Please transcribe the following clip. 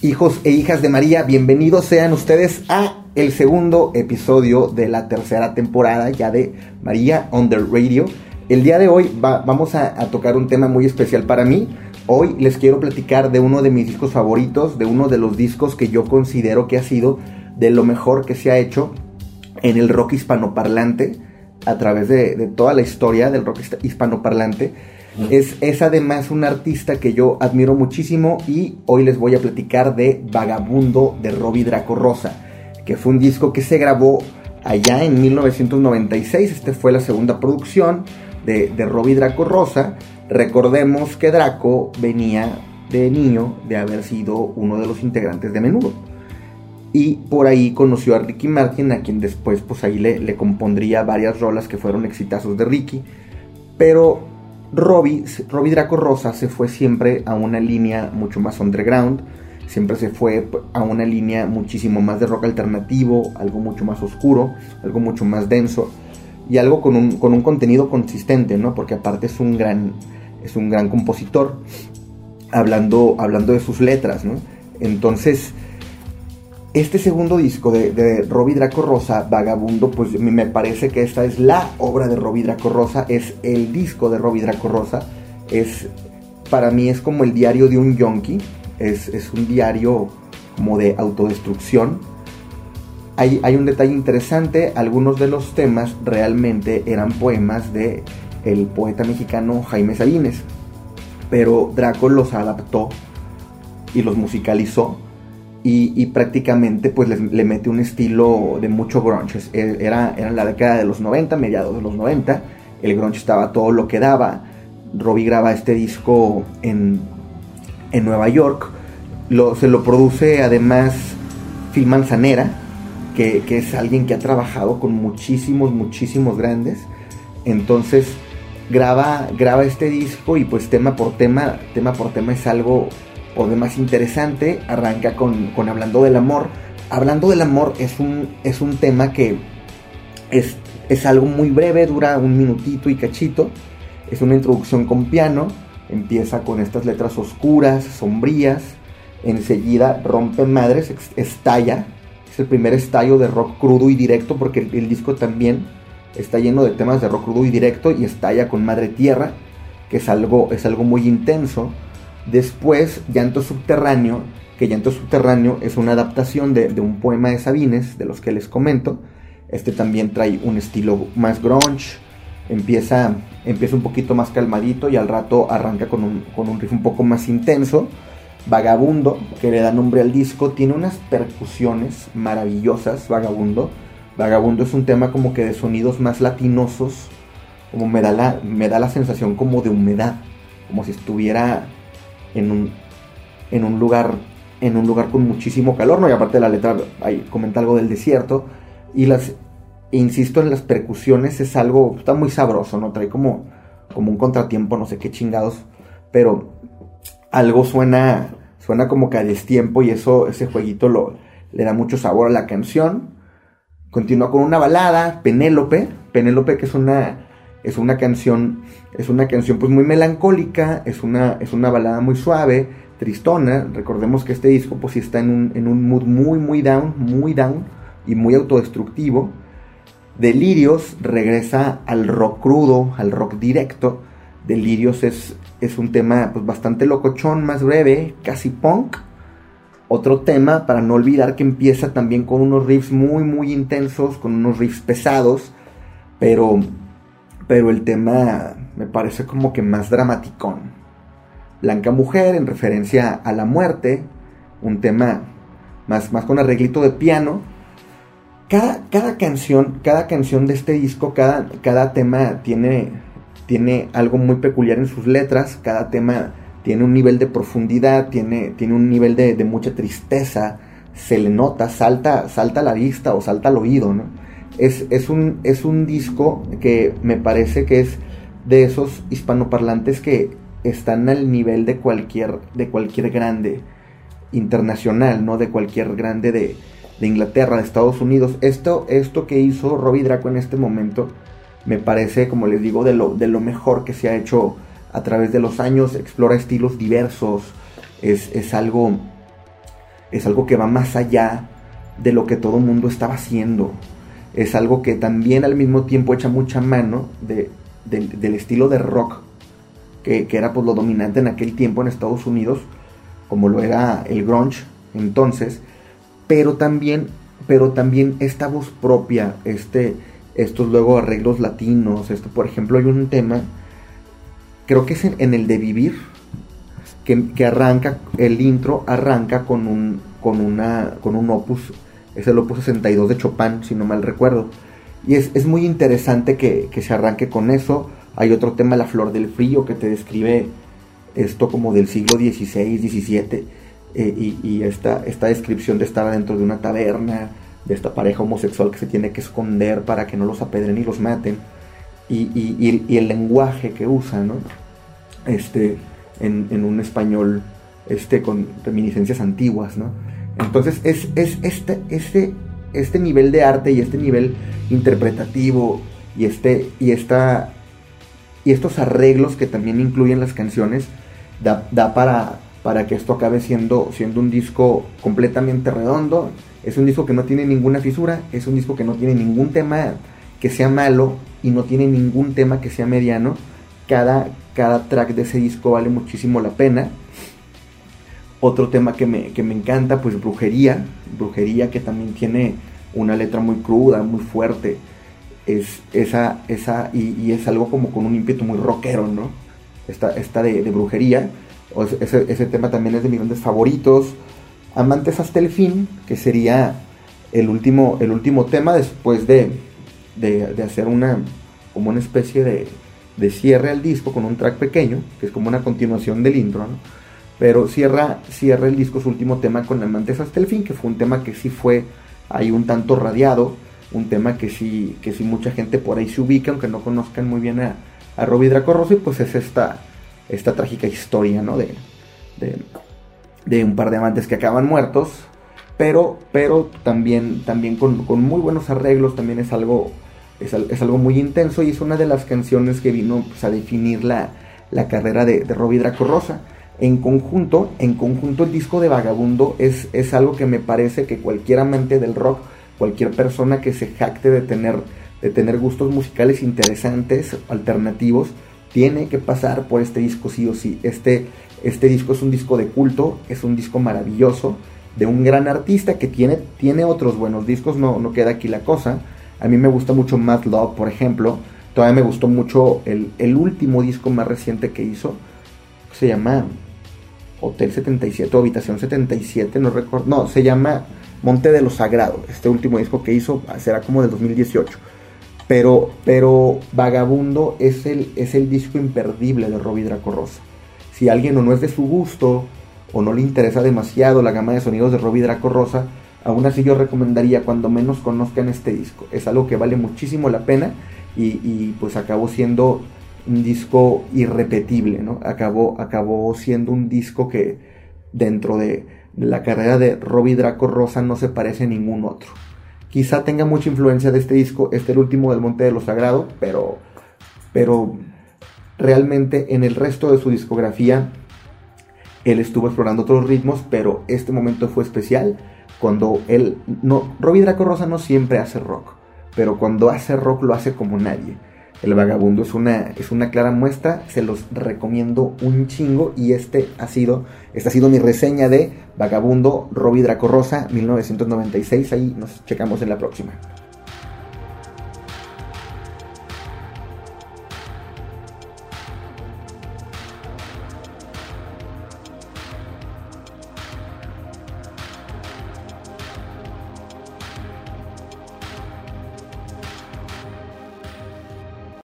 Hijos e hijas de María, bienvenidos sean ustedes a el segundo episodio de la tercera temporada ya de María on the Radio. El día de hoy vamos a, tocar un tema muy especial para mí. Hoy les quiero platicar de uno de mis discos favoritos, de uno de los discos que yo considero que ha sido de lo mejor que se ha hecho en el rock hispanoparlante a través de, de toda la historia del rock hispanoparlante es, además un artista que yo admiro muchísimo y hoy les voy a platicar de Vagabundo de Robbie Draco Rosa, que fue un disco que se grabó allá en 1996. Esta fue la segunda producción de, de Robbie Draco Rosa. Recordemos que Draco venía de niño de haber sido uno de los integrantes de Menudo. Y por ahí conoció a Ricky Martin, a quien después pues ahí le, le compondría varias rolas que fueron exitazos de Ricky. Pero Robbie, Draco Rosa se fue siempre a una línea mucho más underground, siempre se fue a una línea muchísimo más de rock alternativo, algo mucho más oscuro, algo mucho más denso y algo con un, con un contenido consistente, ¿no? Porque aparte es un gran, es un gran compositor, hablando, hablando de sus letras, ¿no? Entonces, este segundo disco de, de Robbie Draco Rosa, Vagabundo, pues me parece que esta es la obra de Robbie Draco Rosa, es el disco de Robbie Draco Rosa, es, para mí es como el diario de un yonki, es, un diario como de autodestrucción. Hay, hay, un detalle interesante, algunos de los temas realmente eran poemas de el poeta mexicano Jaime Sabines, pero Draco los adaptó y los musicalizó y, prácticamente pues le, mete un estilo de mucho grunge. Era, era la década de los 90, mediados de los 90, el grunge estaba todo lo que daba. Robbie graba este disco en, en Nueva York, se lo produce además Phil Manzanera, que, que, es alguien que ha trabajado con muchísimos, muchísimos grandes. Entonces graba, graba este disco y pues tema por tema, tema por tema es algo o de más interesante, arranca con, Hablando del Amor. Hablando del Amor es un, es un tema que es, es algo muy breve, dura un minutito y cachito. Es una introducción con piano, empieza con estas letras oscuras, sombrías. Enseguida rompe madres, estalla. Es el primer estallo de rock crudo y directo porque el, el disco también está lleno de temas de rock crudo y directo y estalla con Madre Tierra, que es algo, es algo muy intenso. Después, Llanto Subterráneo, que Llanto Subterráneo es una adaptación de, un poema de Sabines, de los que les comento. Este también trae un estilo más grunge, empieza, empieza un poquito más calmadito y al rato arranca con un, con un riff un poco más intenso. Vagabundo, que le da nombre al disco, tiene unas percusiones maravillosas, Vagabundo. Vagabundo es un tema como que de sonidos más latinosos, como me da la, me da la sensación como de humedad, como si estuviera en un, en un lugar en un lugar con muchísimo calor, ¿no? Y aparte de la letra ahí comenta algo del desierto y las insisto en las percusiones es algo está muy sabroso, ¿no? Trae como como un contratiempo, no sé qué chingados, pero algo suena suena como que a destiempo y eso ese jueguito le da mucho sabor a la canción. Continúa con una balada, Penélope, Penélope que es una es una canción, es una canción pues muy melancólica, es una, es una balada muy suave, tristona. Recordemos que este disco pues sí está en un, en un mood muy, muy down, muy down y muy autodestructivo. Delirios regresa al rock crudo, al rock directo. Delirios es, es un tema pues bastante locochón, más breve, casi punk. Otro tema, para no olvidar que empieza también con unos riffs muy, muy intensos, con unos riffs pesados, pero pero el tema me parece como que más dramaticón. Blanca Mujer en referencia a la muerte, un tema más, más con arreglito de piano. Cada, cada, canción, cada canción de este disco, cada, cada tema tiene, tiene algo muy peculiar en sus letras, cada tema tiene un nivel de profundidad, tiene, tiene un nivel de, de mucha tristeza, se le nota, salta, salta a la vista o salta al oído, ¿no? Es, un, es un disco que me parece que es de esos hispanoparlantes que están al nivel de cualquier, de cualquier grande internacional, ¿no? De cualquier grande de, Inglaterra, de Estados Unidos. Esto, esto que hizo Robbie Draco en este momento me parece, como les digo, de lo, de lo mejor que se ha hecho a través de los años. Explora estilos diversos. Es, es algo es algo que va más allá de lo que todo mundo estaba haciendo. Es algo que también al mismo tiempo echa mucha mano de, del estilo de rock que, que, era pues lo dominante en aquel tiempo en Estados Unidos, como lo era el grunge entonces, pero también, pero también esta voz propia, este, estos luego arreglos latinos, esto, por ejemplo, hay un tema, creo que es en, el de vivir, que, que, arranca, el intro arranca con un, con una, con un opus, es el opus 62 de Chopin, si no mal recuerdo. Y es, es muy interesante que, que, se arranque con eso. Hay otro tema, La Flor del Frío, que te describe esto como del siglo XVI, XVII, eh, y, esta, esta descripción de estar dentro de una taberna, de esta pareja homosexual que se tiene que esconder para que no los apedren y los maten, y, y, y el lenguaje que usa, ¿no? Este, en, en, un español este, con reminiscencias antiguas, ¿no? Entonces es, es este, este, este nivel de arte y este nivel interpretativo y, este, y, esta, y estos arreglos que también incluyen las canciones da, da para, para que esto acabe siendo, siendo un disco completamente redondo es un disco que no tiene ninguna fisura, es un disco que no tiene ningún tema que sea malo y no tiene ningún tema que sea mediano. Cada, cada track de ese disco vale muchísimo la pena. Otro tema que me, encanta, pues Brujería. Brujería que también tiene una letra muy cruda, muy fuerte. Es esa, esa, y, es algo como con un ímpetu muy rockero, ¿no? Esta, esta de, brujería. ese, ese, tema también es de mis grandes favoritos. Amantes hasta el fin, que sería el último, el último tema después de, de, hacer una, como una especie de, de, cierre al disco con un track pequeño, que es como una continuación del intro, pero cierra, cierra el disco su último tema con Amantes hasta el fin, que fue un tema que sí fue ahí un tanto radiado, un tema que sí, que sí mucha gente por ahí se ubica, aunque no conozcan muy bien a, a Robbie Draco y pues es esta, esta trágica historia, ¿no? De, de, un par de amantes que acaban muertos, pero, pero también, también con, muy buenos arreglos, también es algo, es, algo muy intenso y es una de las canciones que vino pues, a definir la, la carrera de, de Robbie Draco Rosa. En conjunto, en conjunto el disco de Vagabundo es, es algo que me parece que cualquier amante del rock, cualquier persona que se jacte de tener, de tener gustos musicales interesantes, alternativos, tiene que pasar por este disco sí o sí. Este, este disco es un disco de culto, es un disco maravilloso, de un gran artista que tiene, tiene otros buenos discos, no, no queda aquí la cosa. A mí me gusta mucho Mad Love, por ejemplo. Todavía me gustó mucho el, el último disco más reciente que hizo. Se llama Hotel 77 o Habitación 77, no recuerdo. No, se llama Monte de los Sagrados. Este último disco que hizo será como de 2018. Pero, pero Vagabundo es el, es el disco imperdible de Robbie Draco Rosa si alguien o no es de su gusto o no le interesa demasiado la gama de sonidos de Robbie Draco Rosa, aún así yo recomendaría cuando menos conozcan este disco. Es algo que vale muchísimo la pena y, pues acabó siendo un disco irrepetible, ¿no? Acabó, acabó siendo un disco que dentro de la carrera de Robbie Draco Rosa no se parece a ningún otro. Quizá tenga mucha influencia de este disco, este el último del Monte de lo Sagrado, pero, pero realmente en el resto de su discografía él estuvo explorando otros ritmos, pero este momento fue especial cuando él no Robbie Draco Rosa no siempre hace rock, pero cuando hace rock lo hace como nadie. El Vagabundo es una, es una clara muestra, se los recomiendo un chingo y este ha sido, esta ha sido mi reseña de Vagabundo Robbie Draco Rosa 1996, ahí nos checamos en la próxima.